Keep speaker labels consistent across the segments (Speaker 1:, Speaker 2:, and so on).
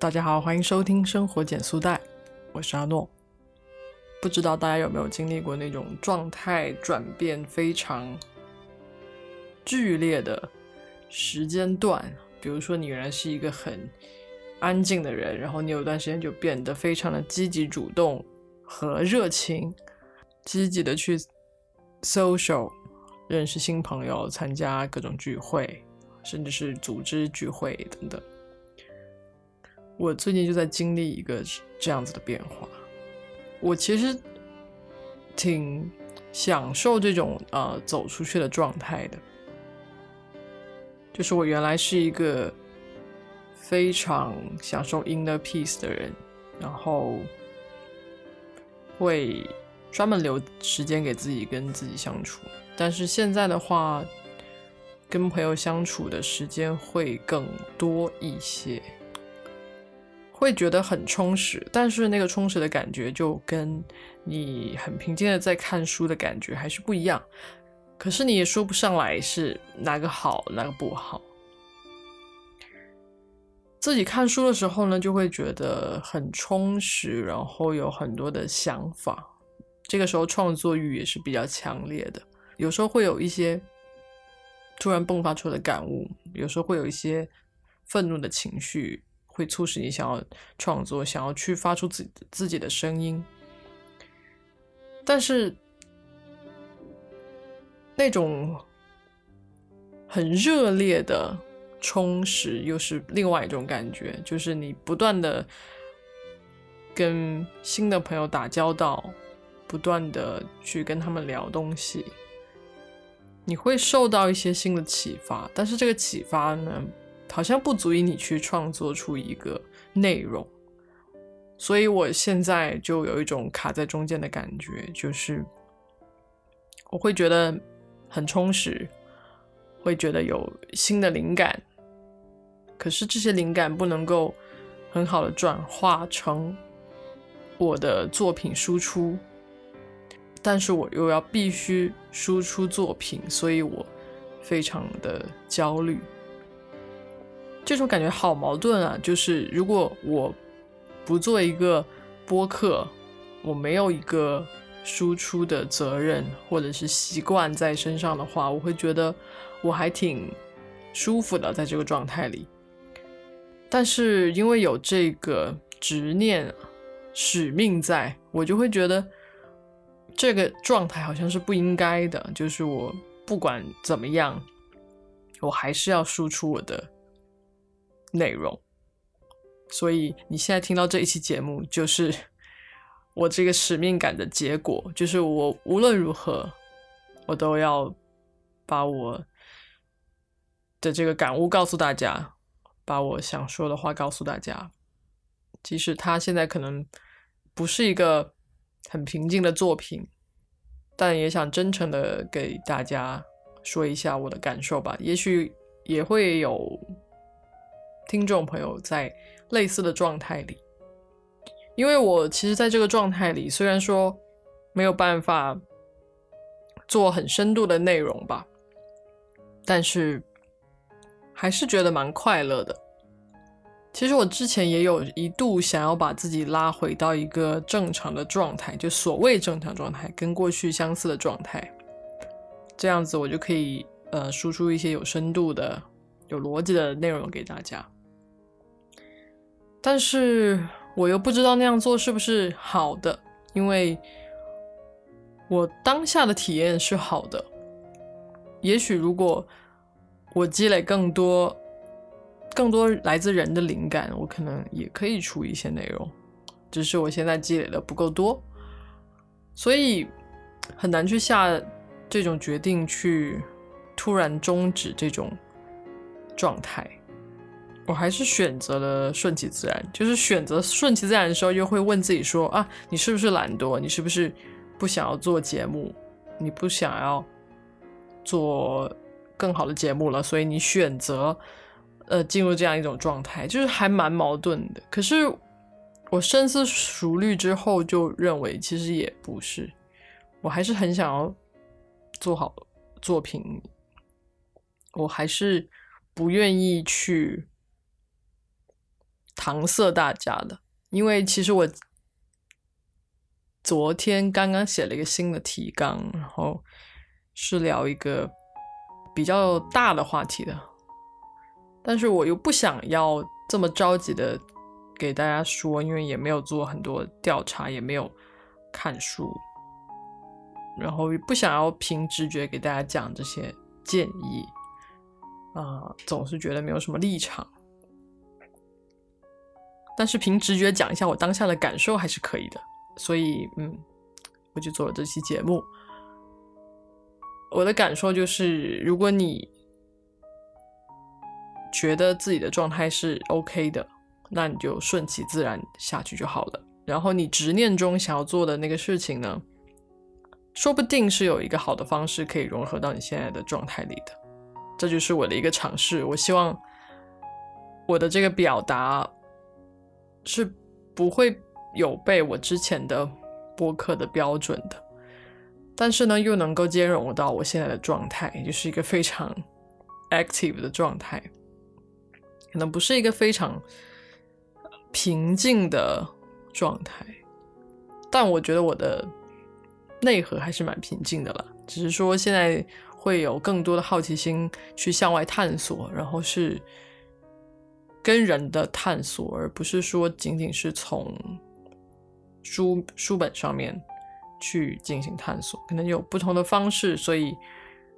Speaker 1: 大家好，欢迎收听生活减速带，我是阿诺。不知道大家有没有经历过那种状态转变非常剧烈的时间段？比如说，你原来是一个很安静的人，然后你有段时间就变得非常的积极主动和热情，积极的去 social，认识新朋友，参加各种聚会，甚至是组织聚会等等。我最近就在经历一个这样子的变化。我其实挺享受这种呃走出去的状态的，就是我原来是一个非常享受 inner peace 的人，然后会专门留时间给自己跟自己相处，但是现在的话，跟朋友相处的时间会更多一些。会觉得很充实，但是那个充实的感觉就跟你很平静的在看书的感觉还是不一样。可是你也说不上来是哪个好，哪个不好。自己看书的时候呢，就会觉得很充实，然后有很多的想法。这个时候创作欲也是比较强烈的，有时候会有一些突然迸发出的感悟，有时候会有一些愤怒的情绪。会促使你想要创作，想要去发出自己自己的声音，但是那种很热烈的充实又是另外一种感觉，就是你不断的跟新的朋友打交道，不断的去跟他们聊东西，你会受到一些新的启发，但是这个启发呢？好像不足以你去创作出一个内容，所以我现在就有一种卡在中间的感觉，就是我会觉得很充实，会觉得有新的灵感，可是这些灵感不能够很好的转化成我的作品输出，但是我又要必须输出作品，所以我非常的焦虑。这种感觉好矛盾啊！就是如果我不做一个播客，我没有一个输出的责任或者是习惯在身上的话，我会觉得我还挺舒服的在这个状态里。但是因为有这个执念、使命在，我就会觉得这个状态好像是不应该的。就是我不管怎么样，我还是要输出我的。内容，所以你现在听到这一期节目，就是 我这个使命感的结果。就是我无论如何，我都要把我的这个感悟告诉大家，把我想说的话告诉大家。即使他现在可能不是一个很平静的作品，但也想真诚的给大家说一下我的感受吧。也许也会有。听众朋友在类似的状态里，因为我其实在这个状态里，虽然说没有办法做很深度的内容吧，但是还是觉得蛮快乐的。其实我之前也有一度想要把自己拉回到一个正常的状态，就所谓正常状态，跟过去相似的状态，这样子我就可以呃输出一些有深度的、有逻辑的内容给大家。但是我又不知道那样做是不是好的，因为我当下的体验是好的。也许如果我积累更多、更多来自人的灵感，我可能也可以出一些内容，只是我现在积累的不够多，所以很难去下这种决定，去突然终止这种状态。我还是选择了顺其自然，就是选择顺其自然的时候，又会问自己说：啊，你是不是懒惰？你是不是不想要做节目？你不想要做更好的节目了？所以你选择呃进入这样一种状态，就是还蛮矛盾的。可是我深思熟虑之后，就认为其实也不是，我还是很想要做好作品，我还是不愿意去。搪塞大家的，因为其实我昨天刚刚写了一个新的提纲，然后是聊一个比较大的话题的，但是我又不想要这么着急的给大家说，因为也没有做很多调查，也没有看书，然后不想要凭直觉给大家讲这些建议。啊，总是觉得没有什么立场，但是凭直觉讲一下我当下的感受还是可以的，所以嗯，我就做了这期节目。我的感受就是，如果你觉得自己的状态是 OK 的，那你就顺其自然下去就好了。然后你执念中想要做的那个事情呢，说不定是有一个好的方式可以融合到你现在的状态里的。这就是我的一个尝试。我希望我的这个表达是不会有被我之前的播客的标准的，但是呢，又能够兼容到我现在的状态，就是一个非常 active 的状态，可能不是一个非常平静的状态，但我觉得我的内核还是蛮平静的了，只是说现在。会有更多的好奇心去向外探索，然后是跟人的探索，而不是说仅仅是从书书本上面去进行探索，可能有不同的方式，所以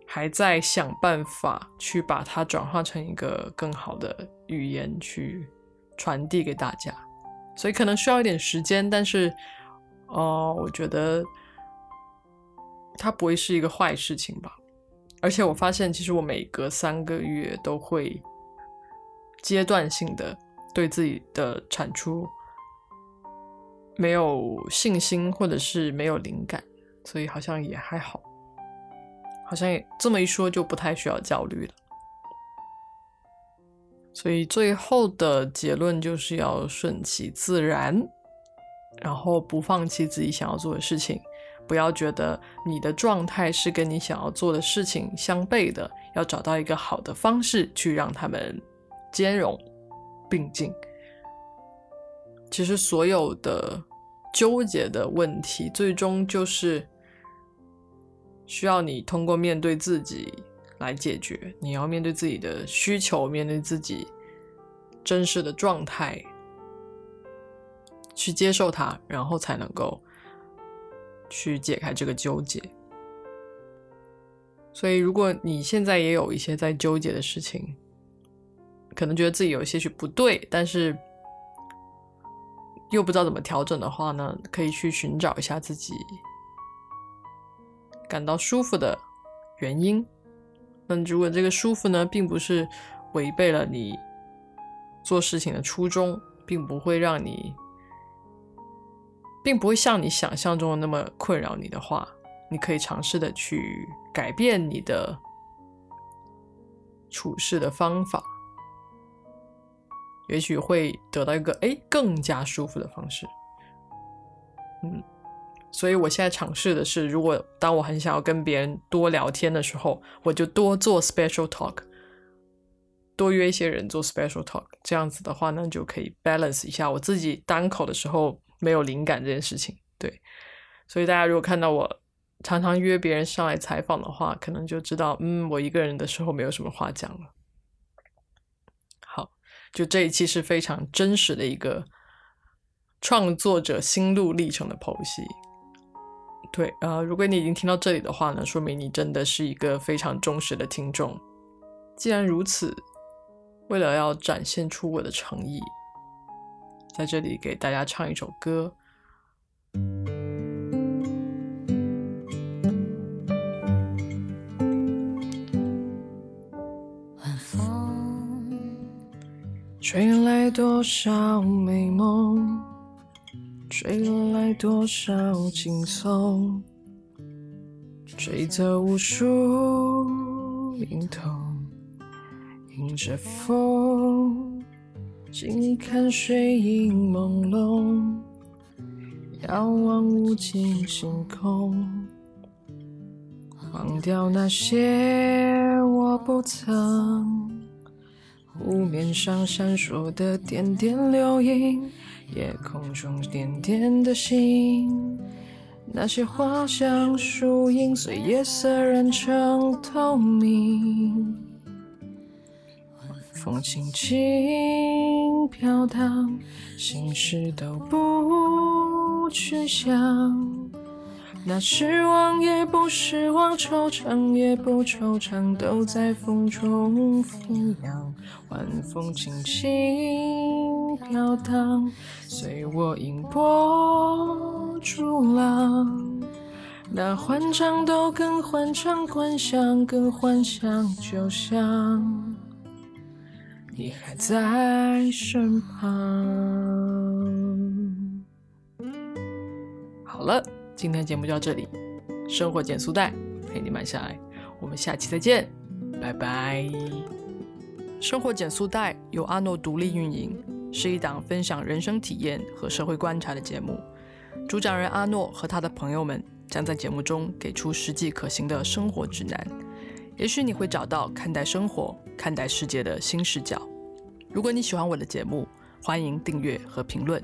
Speaker 1: 还在想办法去把它转化成一个更好的语言去传递给大家，所以可能需要一点时间，但是哦，我觉得它不会是一个坏事情吧。而且我发现，其实我每隔三个月都会阶段性的对自己的产出没有信心，或者是没有灵感，所以好像也还好，好像也这么一说就不太需要焦虑了。所以最后的结论就是要顺其自然，然后不放弃自己想要做的事情。不要觉得你的状态是跟你想要做的事情相悖的，要找到一个好的方式去让他们兼容并进。其实所有的纠结的问题，最终就是需要你通过面对自己来解决。你要面对自己的需求，面对自己真实的状态，去接受它，然后才能够。去解开这个纠结，所以如果你现在也有一些在纠结的事情，可能觉得自己有些许不对，但是又不知道怎么调整的话呢，可以去寻找一下自己感到舒服的原因。那如果这个舒服呢，并不是违背了你做事情的初衷，并不会让你。并不会像你想象中的那么困扰你的话，你可以尝试的去改变你的处事的方法，也许会得到一个哎更加舒服的方式。嗯，所以我现在尝试的是，如果当我很想要跟别人多聊天的时候，我就多做 special talk，多约一些人做 special talk，这样子的话呢，就可以 balance 一下我自己单口的时候。没有灵感这件事情，对，所以大家如果看到我常常约别人上来采访的话，可能就知道，嗯，我一个人的时候没有什么话讲了。就这一期是非常真实的一个创作者心路历程的剖析。对，呃，如果你已经听到这里的话呢，说明你真的是一个非常忠实的听众。既然如此，为了要展现出我的诚意。在这里给大家唱一首歌。吹来多少美梦，吹来多少轻松，吹走无数影头，迎着风。静看水影朦胧，遥望无尽星空，忘掉那些我不曾天上闪烁的点点流萤，夜空中点点的星。那些花香树影，随夜色染成透明。风轻轻飘荡，心事都不去想。那失望也不失望，惆怅也不惆怅，都在风中飞扬。晚风轻轻飘荡，随我迎波逐浪。那欢畅都更欢畅，幻想更幻想，就像你还在身旁。好了。今天节目就到这里，生活减速带陪你慢下来，我们下期再见，拜拜。生活减速带由阿诺独立运营，是一档分享人生体验和社会观察的节目。主讲人阿诺和他的朋友们将在节目中给出实际可行的生活指南，也许你会找到看待生活、看待世界的新视角。如果你喜欢我的节目，欢迎订阅和评论，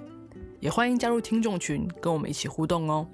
Speaker 1: 也欢迎加入听众群，跟我们一起互动哦。